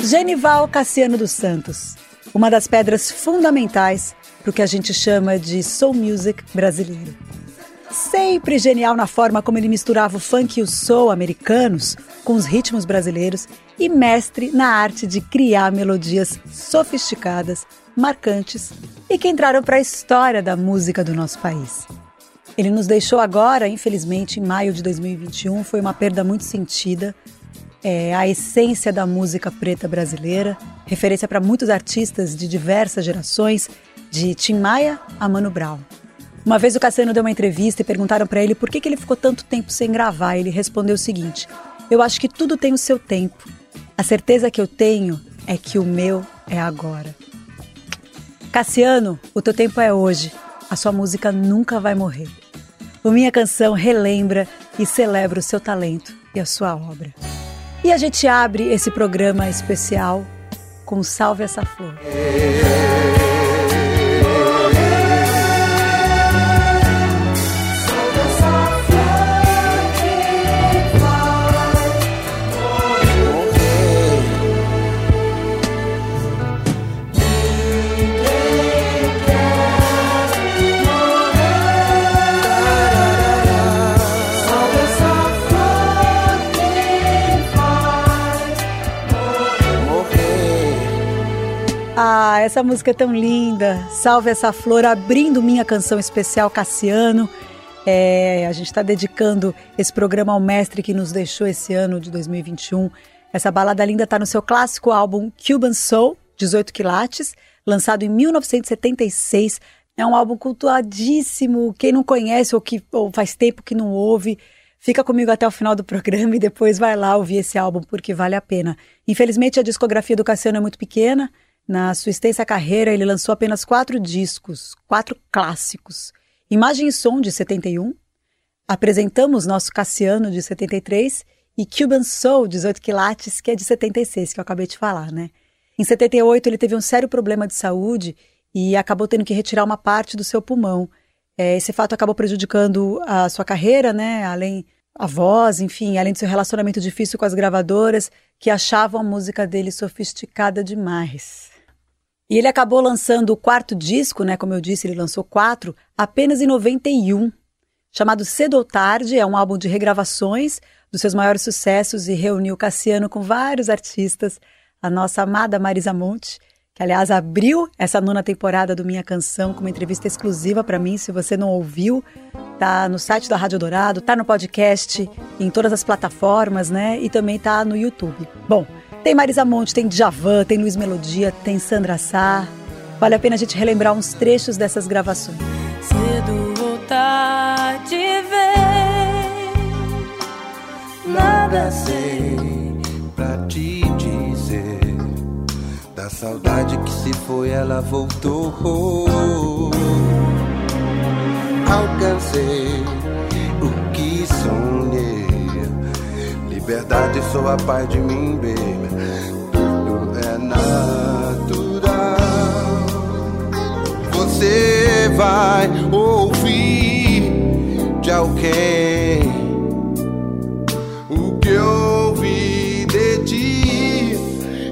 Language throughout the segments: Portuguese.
Genival Cassiano dos Santos, uma das pedras fundamentais para o que a gente chama de soul music brasileiro. Sempre genial na forma como ele misturava o funk e o soul americanos com os ritmos brasileiros e mestre na arte de criar melodias sofisticadas, marcantes e que entraram para a história da música do nosso país. Ele nos deixou agora, infelizmente, em maio de 2021, foi uma perda muito sentida, é a essência da música preta brasileira, referência para muitos artistas de diversas gerações, de Tim Maia a Mano Brown. Uma vez o Cassiano deu uma entrevista e perguntaram para ele por que, que ele ficou tanto tempo sem gravar. Ele respondeu o seguinte: Eu acho que tudo tem o seu tempo. A certeza que eu tenho é que o meu é agora. Cassiano, o teu tempo é hoje. A sua música nunca vai morrer. O Minha Canção relembra e celebra o seu talento e a sua obra. E a gente abre esse programa especial com Salve essa Flor. Essa música é tão linda. Salve essa flor, abrindo minha canção especial Cassiano. É, a gente está dedicando esse programa ao mestre que nos deixou esse ano de 2021. Essa balada linda está no seu clássico álbum Cuban Soul, 18 quilates, lançado em 1976. É um álbum cultuadíssimo. Quem não conhece ou que ou faz tempo que não ouve, fica comigo até o final do programa e depois vai lá ouvir esse álbum porque vale a pena. Infelizmente a discografia do Cassiano é muito pequena. Na sua extensa carreira, ele lançou apenas quatro discos, quatro clássicos. Imagem e Som, de 71, Apresentamos Nosso Cassiano, de 73, e Cuban Soul, 18 quilates, que é de 76, que eu acabei de falar, né? Em 78, ele teve um sério problema de saúde e acabou tendo que retirar uma parte do seu pulmão. É, esse fato acabou prejudicando a sua carreira, né? Além a voz, enfim, além do seu relacionamento difícil com as gravadoras, que achavam a música dele sofisticada demais. E ele acabou lançando o quarto disco, né? Como eu disse, ele lançou quatro, apenas em 91. Chamado Cedo ou Tarde, é um álbum de regravações dos seus maiores sucessos e reuniu Cassiano com vários artistas. A nossa amada Marisa Monte, que aliás abriu essa nona temporada do Minha Canção com uma entrevista exclusiva para mim. Se você não ouviu, tá no site da Rádio Dourado, tá no podcast, em todas as plataformas, né? E também tá no YouTube. Bom, tem Marisa Monte, tem Djavan, tem Luiz Melodia, tem Sandra Sá. Vale a pena a gente relembrar uns trechos dessas gravações. Cedo ou tarde vem, nada sei pra te dizer. Da saudade que se foi, ela voltou. Alcancei o que sonhei liberdade, sou a paz de mim, baby. Tudo é natural. Você vai ouvir de alguém o que eu ouvi de ti.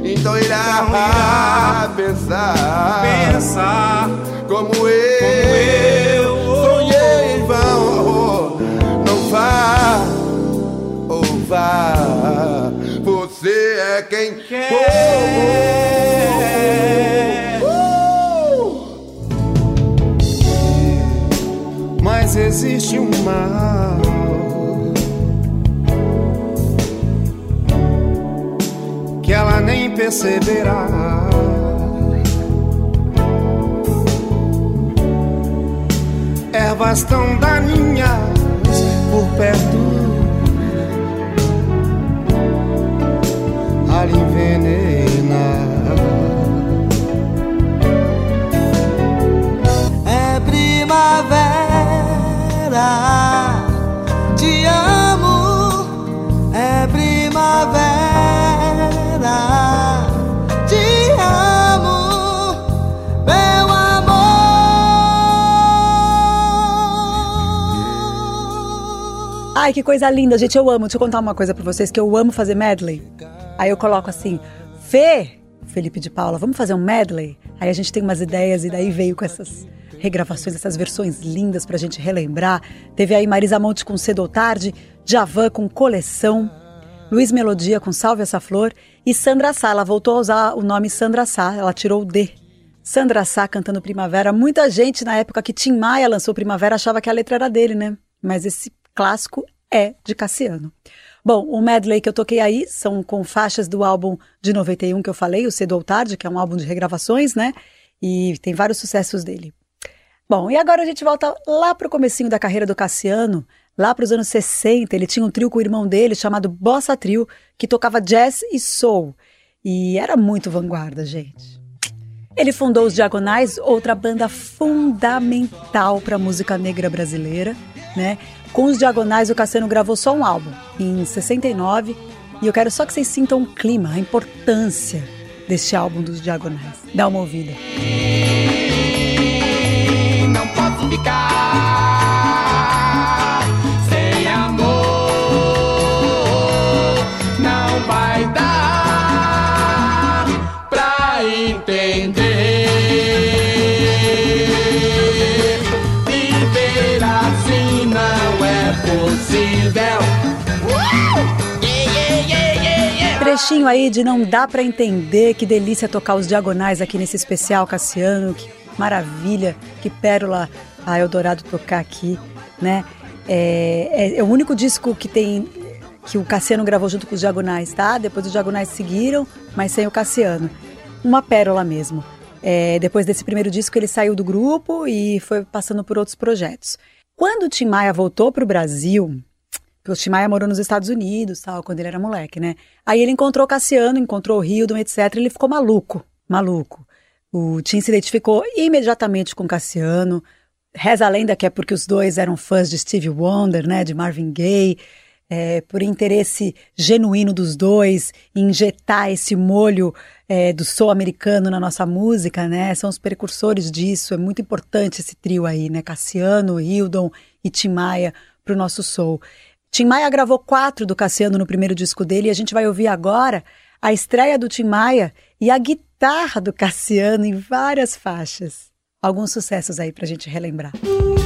Então irá, pensar, pensar como eu, como eu sonhei em vão. Não vá vá. Você é quem quer. Oh, oh, oh. Mas Mas existe um mal que ela nem perceberá. Ervas tão daninhas por perto, Ai, que coisa linda, gente. Eu amo. Deixa eu contar uma coisa pra vocês, que eu amo fazer medley. Aí eu coloco assim, Fê, Felipe de Paula, vamos fazer um medley? Aí a gente tem umas ideias e daí veio com essas regravações, essas versões lindas pra gente relembrar. Teve aí Marisa Monte com Cedo ou Tarde, Javan com Coleção, Luiz Melodia com Salve Essa Flor e Sandra Sá. Ela voltou a usar o nome Sandra Sá, ela tirou o D. Sandra Sá cantando Primavera. Muita gente na época que Tim Maia lançou Primavera achava que a letra era dele, né? Mas esse clássico é de Cassiano. Bom, o medley que eu toquei aí são com faixas do álbum de 91 que eu falei, o Cedo ou Tarde, que é um álbum de regravações, né? E tem vários sucessos dele. Bom, e agora a gente volta lá pro comecinho da carreira do Cassiano, lá para os anos 60. Ele tinha um trio com o irmão dele chamado Bossa Trio, que tocava jazz e soul. E era muito vanguarda, gente. Ele fundou os Diagonais, outra banda fundamental para a música negra brasileira, né? Com os Diagonais, o Cassiano gravou só um álbum, em 69, e eu quero só que vocês sintam o clima, a importância deste álbum dos Diagonais. Dá uma ouvida. não posso ficar sem amor. Não vai dar pra entender. É possível. Trechinho aí de não dá pra entender que delícia tocar os diagonais aqui nesse especial Cassiano, que maravilha, que pérola a Eldorado tocar aqui, né? É, é- é o único disco que tem que o Cassiano gravou junto com os diagonais, tá? Depois os diagonais seguiram, mas sem o Cassiano. Uma pérola mesmo. É, depois desse primeiro disco ele saiu do grupo e foi passando por outros projetos. Quando o Tim Maia voltou para o Brasil, o Tim Maia morou nos Estados Unidos, tal, quando ele era moleque, né? Aí ele encontrou Cassiano, encontrou o Hildon, etc. Ele ficou maluco, maluco. O Tim se identificou imediatamente com Cassiano. Reza a lenda que é porque os dois eram fãs de Stevie Wonder, né? De Marvin Gaye. É, por interesse genuíno dos dois, injetar esse molho é, do soul americano na nossa música, né? São os precursores disso. É muito importante esse trio aí, né? Cassiano, Hildon e Tim Maia para o nosso soul. Tim Maia gravou quatro do Cassiano no primeiro disco dele e a gente vai ouvir agora a estreia do Tim Maia e a guitarra do Cassiano em várias faixas. Alguns sucessos aí pra gente relembrar. Mas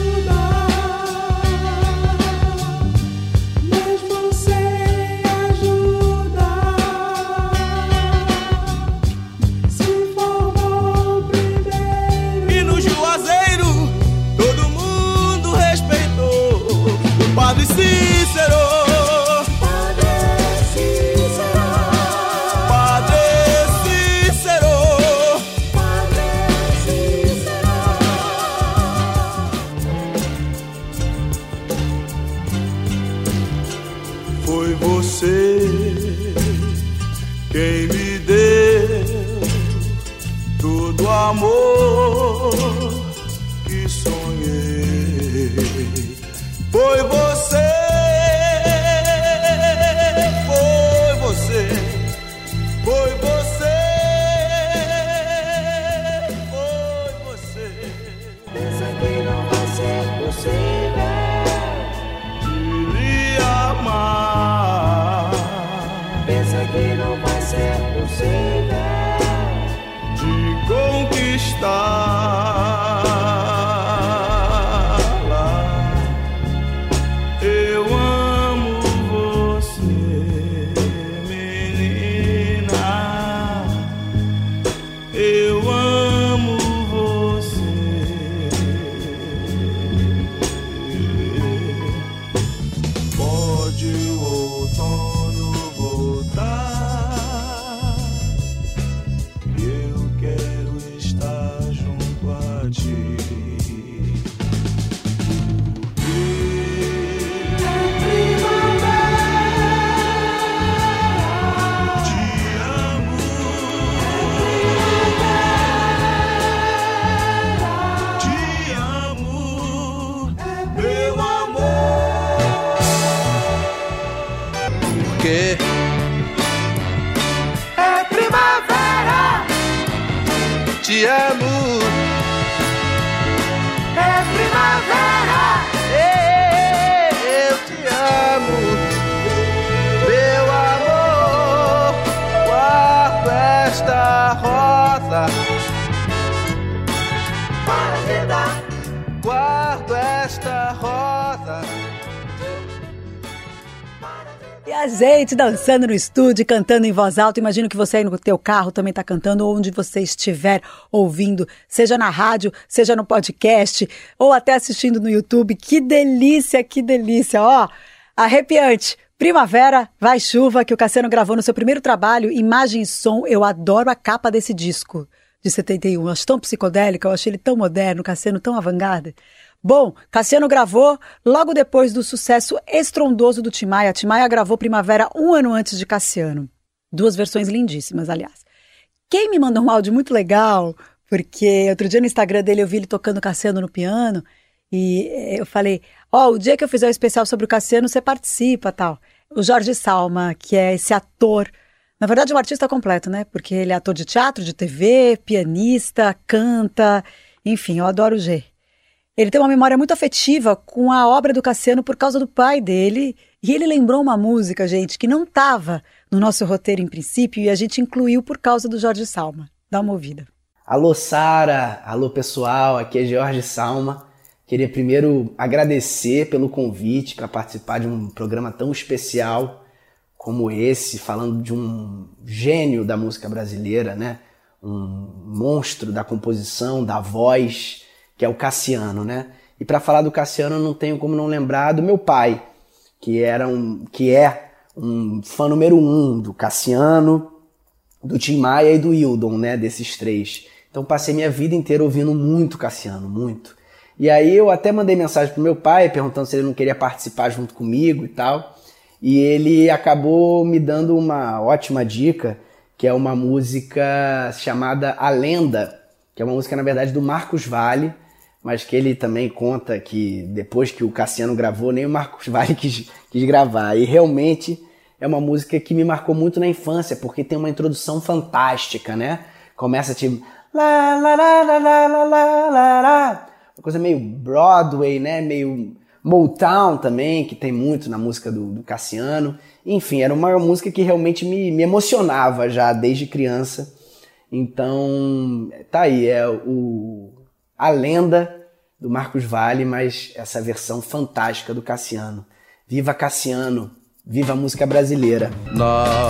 Foi a gente dançando no estúdio, cantando em voz alta. Imagino que você aí no teu carro também está cantando, ou onde você estiver ouvindo, seja na rádio, seja no podcast, ou até assistindo no YouTube. Que delícia, que delícia, ó! Arrepiante. Primavera, vai chuva, que o Cassiano gravou no seu primeiro trabalho, Imagem e Som. Eu adoro a capa desse disco de 71. Eu acho tão psicodélico, eu achei ele tão moderno, Cassiano tão avant-garde. Bom, Cassiano gravou logo depois do sucesso estrondoso do Timaya. Timaya gravou Primavera um ano antes de Cassiano. Duas versões lindíssimas, aliás. Quem me mandou um áudio muito legal, porque outro dia no Instagram dele eu vi ele tocando Cassiano no piano, e eu falei, ó, oh, o dia que eu fizer o um especial sobre o Cassiano, você participa, tal. O Jorge Salma, que é esse ator, na verdade, um artista completo, né? Porque ele é ator de teatro, de TV, pianista, canta, enfim, eu adoro o G. Ele tem uma memória muito afetiva com a obra do Cassiano por causa do pai dele. E ele lembrou uma música, gente, que não estava no nosso roteiro em princípio e a gente incluiu por causa do Jorge Salma. Dá uma ouvida. Alô, Sara. Alô, pessoal. Aqui é Jorge Salma. Queria primeiro agradecer pelo convite para participar de um programa tão especial como esse, falando de um gênio da música brasileira, né? Um monstro da composição, da voz que é o Cassiano, né? E para falar do Cassiano, não tenho como não lembrar do meu pai, que era um, que é um fã número um do Cassiano, do Tim Maia e do Hildon, né? Desses três. Então passei minha vida inteira ouvindo muito Cassiano, muito. E aí eu até mandei mensagem pro meu pai perguntando se ele não queria participar junto comigo e tal. E ele acabou me dando uma ótima dica, que é uma música chamada A Lenda, que é uma música na verdade do Marcos Vale, mas que ele também conta que depois que o Cassiano gravou, nem o Marcos Vale quis, quis gravar. E realmente é uma música que me marcou muito na infância, porque tem uma introdução fantástica, né? Começa tipo. Lá, lá, lá, lá, lá, lá, lá, lá. Uma coisa meio Broadway, né? Meio Motown também, que tem muito na música do, do Cassiano. Enfim, era uma música que realmente me, me emocionava já desde criança. Então, tá aí, é o a lenda do Marcos Vale, mas essa versão fantástica do Cassiano. Viva Cassiano, viva a música brasileira. Novos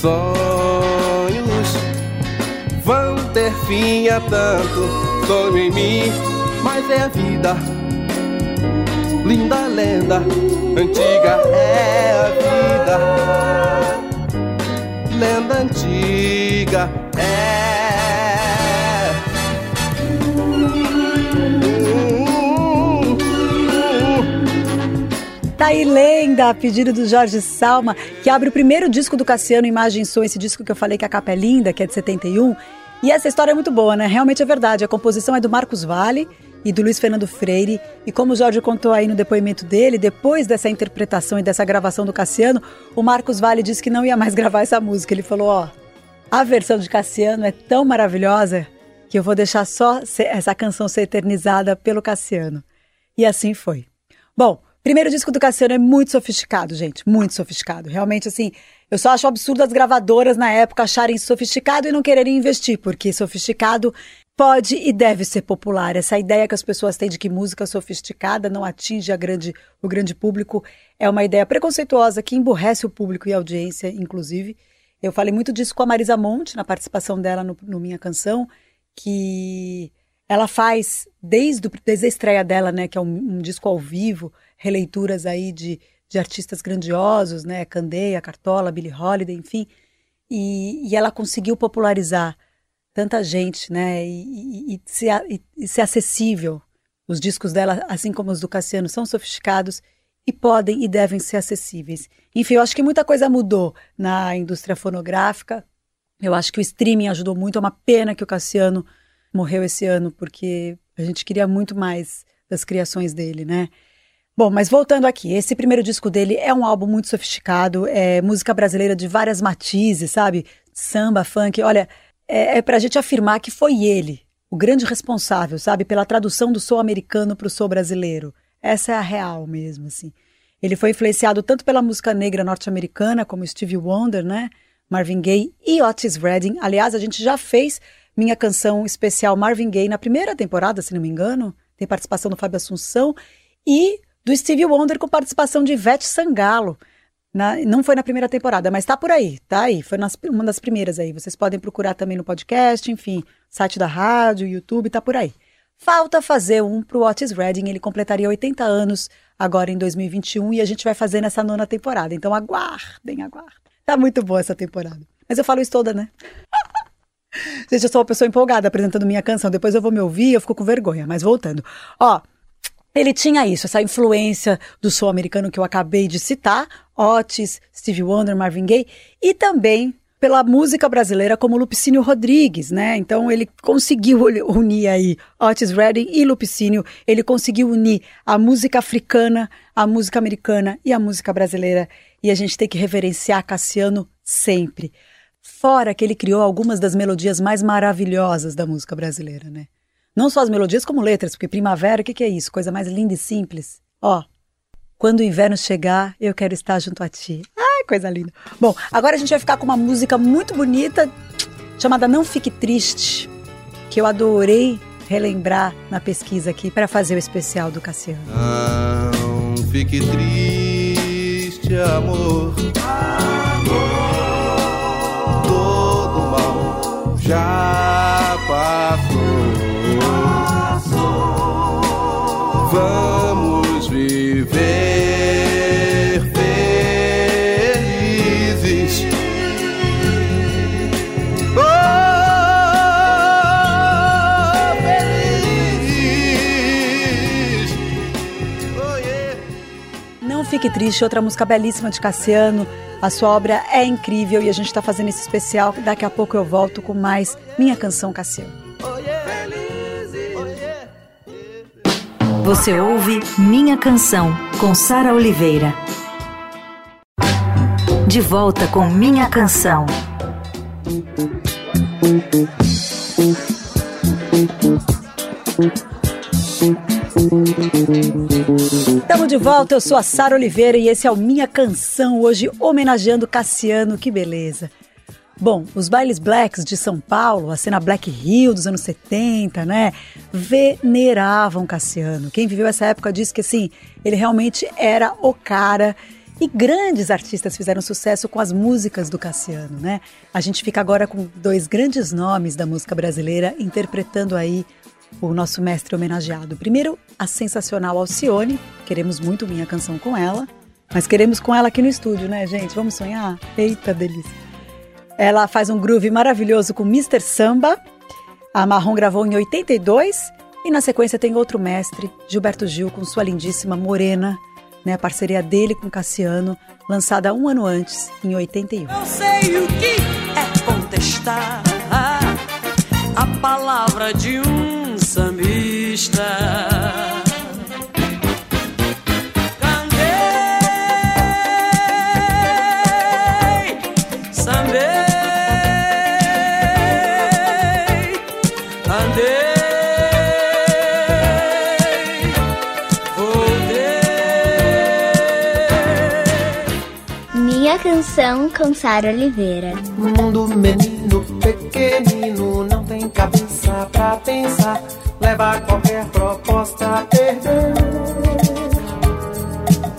sonhos vão ter fim a tanto sonho em mim, mas é a vida. Linda lenda, antiga é a vida. Lenda antiga Tá aí Lenda, a pedido do Jorge Salma, que abre o primeiro disco do Cassiano, Imagem Som, esse disco que eu falei que a capa é linda, que é de 71. E essa história é muito boa, né? Realmente é verdade. A composição é do Marcos Vale e do Luiz Fernando Freire. E como o Jorge contou aí no depoimento dele, depois dessa interpretação e dessa gravação do Cassiano, o Marcos Vale disse que não ia mais gravar essa música. Ele falou: ó, a versão de Cassiano é tão maravilhosa que eu vou deixar só essa canção ser eternizada pelo Cassiano. E assim foi. Bom, Primeiro disco do Cassiano é muito sofisticado, gente, muito sofisticado. Realmente, assim, eu só acho absurdo as gravadoras na época acharem sofisticado e não quererem investir, porque sofisticado pode e deve ser popular. Essa ideia que as pessoas têm de que música sofisticada não atinge grande, o grande público é uma ideia preconceituosa que emburrece o público e a audiência, inclusive. Eu falei muito disso com a Marisa Monte, na participação dela no, no Minha Canção, que ela faz, desde, desde a estreia dela, né, que é um, um disco ao vivo, releituras aí de, de artistas grandiosos, né? Candeia, Cartola, Billie Holiday, enfim. E, e ela conseguiu popularizar tanta gente, né? E, e, ser, e ser acessível. Os discos dela, assim como os do Cassiano, são sofisticados e podem e devem ser acessíveis. Enfim, eu acho que muita coisa mudou na indústria fonográfica. Eu acho que o streaming ajudou muito. É uma pena que o Cassiano morreu esse ano, porque a gente queria muito mais das criações dele, né? Bom, mas voltando aqui, esse primeiro disco dele é um álbum muito sofisticado, é música brasileira de várias matizes, sabe? Samba, funk. Olha, é, é pra gente afirmar que foi ele, o grande responsável, sabe, pela tradução do soul americano para o soul brasileiro. Essa é a real mesmo, assim. Ele foi influenciado tanto pela música negra norte-americana, como Stevie Wonder, né? Marvin Gaye e Otis Redding. Aliás, a gente já fez minha canção especial Marvin Gaye na primeira temporada, se não me engano. Tem participação do Fábio Assunção. E do Stevie Wonder com participação de Ivete Sangalo. Na, não foi na primeira temporada, mas tá por aí, tá aí. Foi nas, uma das primeiras aí. Vocês podem procurar também no podcast, enfim, site da rádio, YouTube, tá por aí. Falta fazer um pro Otis Redding, ele completaria 80 anos agora em 2021 e a gente vai fazer nessa nona temporada. Então aguardem, aguardem. Tá muito boa essa temporada. Mas eu falo isso toda, né? gente, eu sou uma pessoa empolgada apresentando minha canção. Depois eu vou me ouvir eu fico com vergonha. Mas voltando. Ó, ele tinha isso, essa influência do som americano que eu acabei de citar, Otis, Stevie Wonder, Marvin Gaye, e também pela música brasileira como Lupicínio Rodrigues, né? Então ele conseguiu unir aí Otis Redding e Lupicínio, ele conseguiu unir a música africana, a música americana e a música brasileira, e a gente tem que reverenciar Cassiano sempre. Fora que ele criou algumas das melodias mais maravilhosas da música brasileira, né? Não só as melodias, como letras, porque primavera, o que, que é isso? Coisa mais linda e simples. Ó, quando o inverno chegar, eu quero estar junto a ti. Ai, coisa linda. Bom, agora a gente vai ficar com uma música muito bonita, chamada Não Fique Triste, que eu adorei relembrar na pesquisa aqui para fazer o especial do Cassiano. Não fique triste, amor. amor. Todo mal já Vamos viver felizes. Oh, feliz. Oh, yeah. Não Fique Triste, outra música belíssima de Cassiano. A sua obra é incrível e a gente está fazendo esse especial. Daqui a pouco eu volto com mais Minha Canção Cassiano. Você ouve Minha Canção, com Sara Oliveira. De volta com Minha Canção. Estamos de volta, eu sou a Sara Oliveira e esse é o Minha Canção, hoje homenageando Cassiano, que beleza. Bom, os bailes blacks de São Paulo, a cena Black Hill dos anos 70, né? Veneravam Cassiano. Quem viveu essa época diz que assim, ele realmente era o cara. E grandes artistas fizeram sucesso com as músicas do Cassiano, né? A gente fica agora com dois grandes nomes da música brasileira interpretando aí o nosso mestre homenageado. Primeiro, a sensacional Alcione, queremos muito minha canção com ela, mas queremos com ela aqui no estúdio, né, gente? Vamos sonhar? Eita delícia! Ela faz um groove maravilhoso com Mr. Samba. A Marrom gravou em 82 e na sequência tem outro mestre, Gilberto Gil, com sua lindíssima Morena, né, a parceria dele com Cassiano, lançada um ano antes, em 81. Eu sei o que é contestar a palavra de um sambista. Com Sara Oliveira. Mundo menino pequenino não tem cabeça pra pensar. Leva qualquer proposta a perder.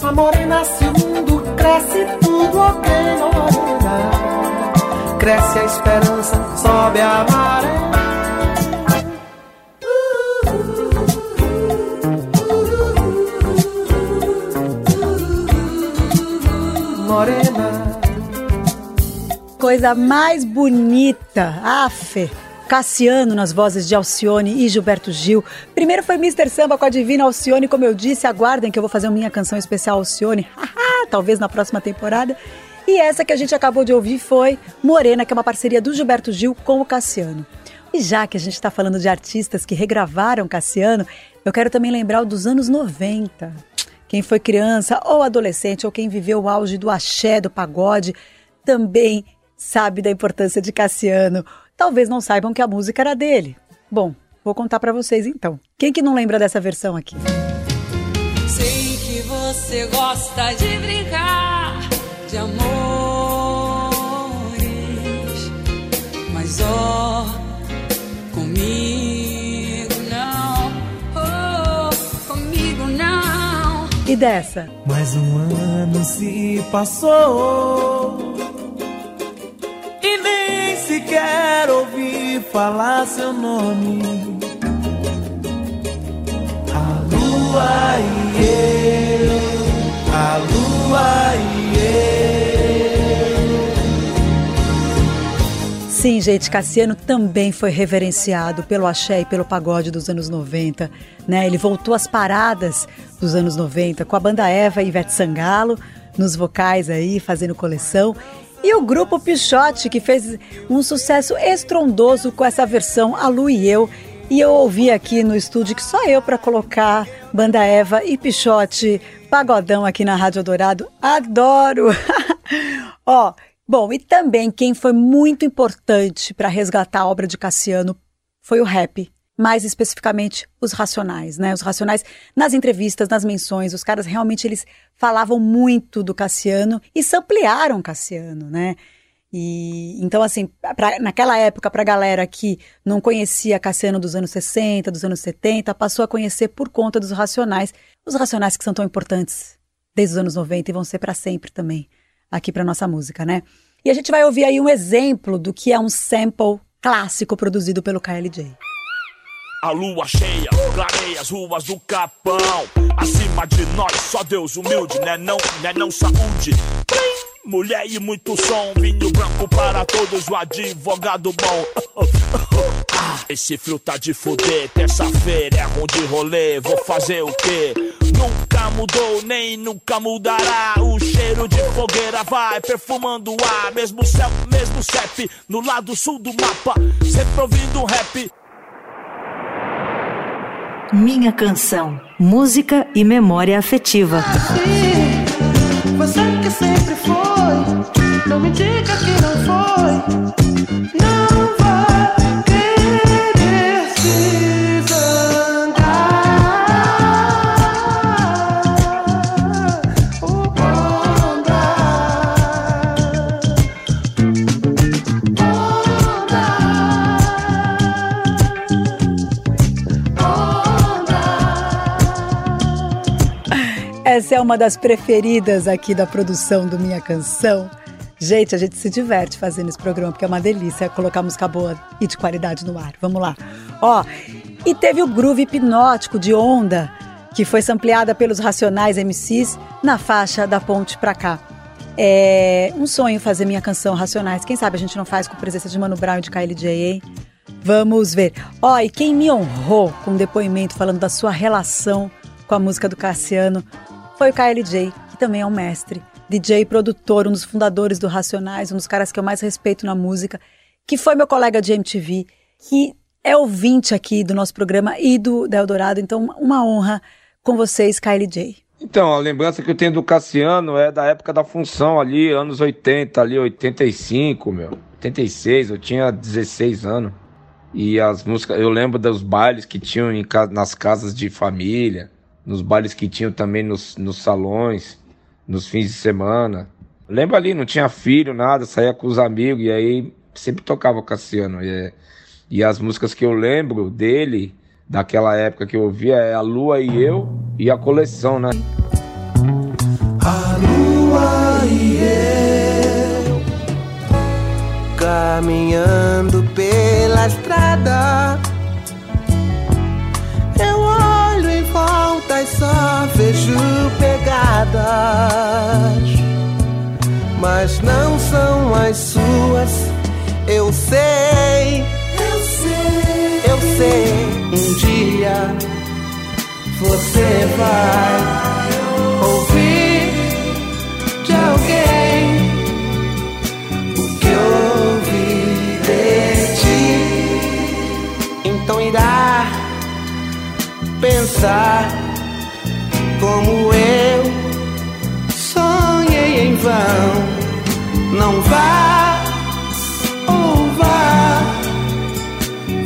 A morena se mundo cresce tudo ok, morena. Cresce a esperança, sobe a maré. Morena. Coisa mais bonita, afe. Cassiano nas vozes de Alcione e Gilberto Gil. Primeiro foi Mr. Samba com a Divina Alcione, como eu disse, aguardem que eu vou fazer minha canção especial Alcione, talvez na próxima temporada. E essa que a gente acabou de ouvir foi Morena, que é uma parceria do Gilberto Gil com o Cassiano. E já que a gente está falando de artistas que regravaram Cassiano, eu quero também lembrar o dos anos 90. Quem foi criança ou adolescente ou quem viveu o auge do axé, do pagode, também sabe da importância de Cassiano. Talvez não saibam que a música era dele. Bom, vou contar para vocês então. Quem que não lembra dessa versão aqui? Sei que você gosta de brincar de amores, mas ó, comigo não, oh, comigo não. E dessa? Mais um ano se passou sequer ouvi falar seu nome. A lua e eu, a lua e eu. Sim, gente, Cassiano também foi reverenciado pelo axé e pelo pagode dos anos 90, né? Ele voltou às paradas dos anos 90 com a banda Eva e Ivete Sangalo nos vocais aí, fazendo coleção. E o grupo Pichote, que fez um sucesso estrondoso com essa versão A Lu e Eu. E eu ouvi aqui no estúdio que só eu para colocar Banda Eva e Pichote Pagodão aqui na Rádio Dourado. Adoro! Ó, bom, e também quem foi muito importante para resgatar a obra de Cassiano foi o rap mais especificamente os racionais, né? Os racionais nas entrevistas, nas menções, os caras realmente eles falavam muito do Cassiano e ampliaram Cassiano, né? E então assim, pra, naquela época para a galera que não conhecia Cassiano dos anos 60, dos anos 70, passou a conhecer por conta dos racionais, os racionais que são tão importantes desde os anos 90 e vão ser para sempre também aqui para nossa música, né? E a gente vai ouvir aí um exemplo do que é um sample clássico produzido pelo KLJ. A lua cheia clareia as ruas do Capão. Acima de nós, só Deus humilde, né não, né não saúde. Mulher e muito som, vinho branco para todos, o advogado bom. Esse frio tá de fuder, terça-feira é ruim de rolê, vou fazer o quê? Nunca mudou, nem nunca mudará. O cheiro de fogueira vai perfumando o ar. Mesmo céu, mesmo CEP, no lado sul do mapa, sempre ouvindo um rap. Minha canção, música e memória afetiva. Você que sempre foi, não me diga que não foi. Não é uma das preferidas aqui da produção do Minha Canção. Gente, a gente se diverte fazendo esse programa, porque é uma delícia colocar música boa e de qualidade no ar. Vamos lá. Ó, e teve o groove hipnótico de onda, que foi sampleada pelos Racionais MCs na faixa da ponte pra cá. É um sonho fazer minha canção Racionais. Quem sabe a gente não faz com a presença de Mano Brown e de KLJ, hein? Vamos ver. Ó, e quem me honrou com um depoimento falando da sua relação com a música do Cassiano foi o KLJ, que também é um mestre, DJ produtor, um dos fundadores do Racionais, um dos caras que eu mais respeito na música, que foi meu colega de MTV, que é ouvinte aqui do nosso programa e do da Eldorado, então uma honra com vocês, KLJ. Então, a lembrança que eu tenho do Cassiano é da época da função ali, anos 80, ali 85, meu, 86, eu tinha 16 anos. E as músicas, eu lembro dos bailes que tinham em, nas casas de família, nos bailes que tinham também nos, nos salões, nos fins de semana. Lembro ali, não tinha filho, nada, saía com os amigos e aí sempre tocava Cassiano. E, e as músicas que eu lembro dele, daquela época que eu ouvia, é A Lua e Eu e a coleção, né? A lua e eu caminhando pela estrada. Só vejo pegadas, mas não são as suas. Eu sei, eu sei, eu sei. Um dia você vai ouvir de alguém o que ouvi de ti. Então irá pensar Não vá ou vá,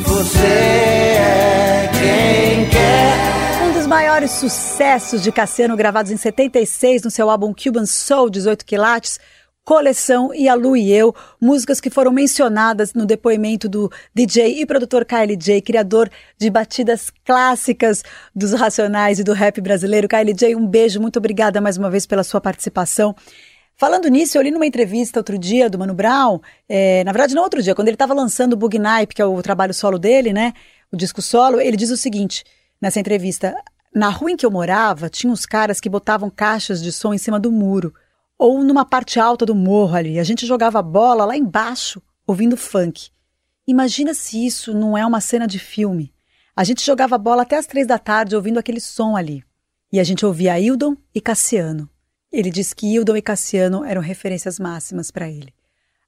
você é quem quer. Um dos maiores sucessos de Cassiano gravados em 76 no seu álbum Cuban Soul 18 quilates, Coleção e A Lu e Eu, músicas que foram mencionadas no depoimento do DJ e produtor KLJ, criador de batidas clássicas dos Racionais e do rap brasileiro. KLJ, um beijo, muito obrigada mais uma vez pela sua participação. Falando nisso, eu li numa entrevista outro dia do Mano Brown, é, na verdade não outro dia, quando ele estava lançando o Bug Nipe, que é o trabalho solo dele, né, o disco solo, ele diz o seguinte, nessa entrevista, na rua em que eu morava, tinha uns caras que botavam caixas de som em cima do muro, ou numa parte alta do morro ali, a gente jogava bola lá embaixo, ouvindo funk. Imagina se isso não é uma cena de filme. A gente jogava bola até as três da tarde ouvindo aquele som ali. E a gente ouvia Hildon e Cassiano. Ele disse que Hildon e Cassiano eram referências máximas para ele.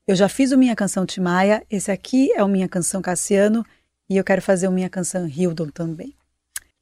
Eu já fiz o Minha Canção Timaya, esse aqui é o Minha Canção Cassiano e eu quero fazer o Minha Canção Hildon também.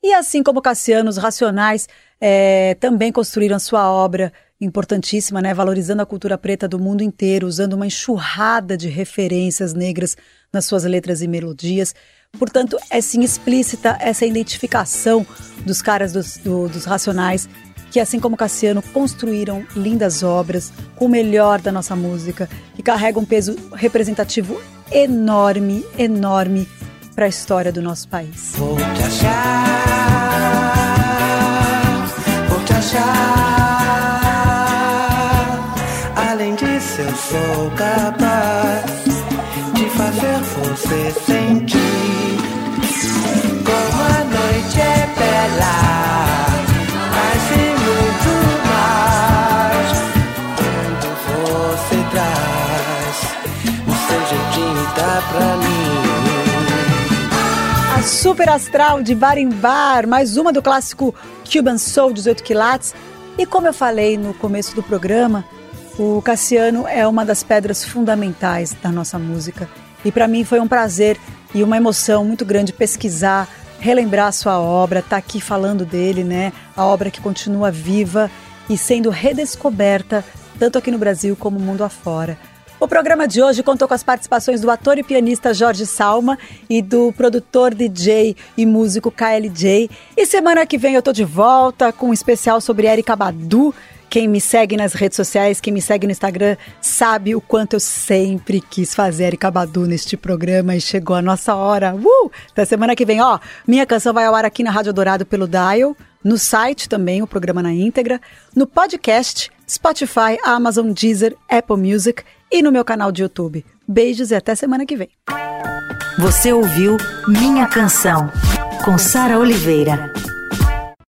E assim como Cassiano, os Racionais é, também construíram sua obra importantíssima, né, valorizando a cultura preta do mundo inteiro, usando uma enxurrada de referências negras nas suas letras e melodias. Portanto, é sim explícita essa identificação dos caras dos, do, dos Racionais que, assim como Cassiano, construíram lindas obras com o melhor da nossa música, que carregam um peso representativo enorme, enorme para a história do nosso país. Vou te achar, vou te achar. Além disso, eu sou capaz de fazer você sentir como a noite é bela. Super Astral de Bar em Bar, mais uma do clássico Cuban Soul 18 quilates. E como eu falei no começo do programa, o Cassiano é uma das pedras fundamentais da nossa música. E para mim foi um prazer e uma emoção muito grande pesquisar, relembrar sua obra, estar tá aqui falando dele, né? A obra que continua viva e sendo redescoberta tanto aqui no Brasil como no mundo afora. O programa de hoje contou com as participações do ator e pianista Jorge Salma e do produtor, DJ e músico KLJ. E semana que vem eu tô de volta com um especial sobre Erika Badu. Quem me segue nas redes sociais, quem me segue no Instagram, sabe o quanto eu sempre quis fazer Erika Badu neste programa e chegou a nossa hora. Uh! Da semana que vem, ó, minha canção vai ao ar aqui na Rádio Dourado pelo Dial, no site também, o programa na íntegra, no podcast, Spotify, Amazon, Deezer, Apple Music e no meu canal de YouTube. Beijos e até semana que vem. Você ouviu Minha Canção, com Sara Oliveira.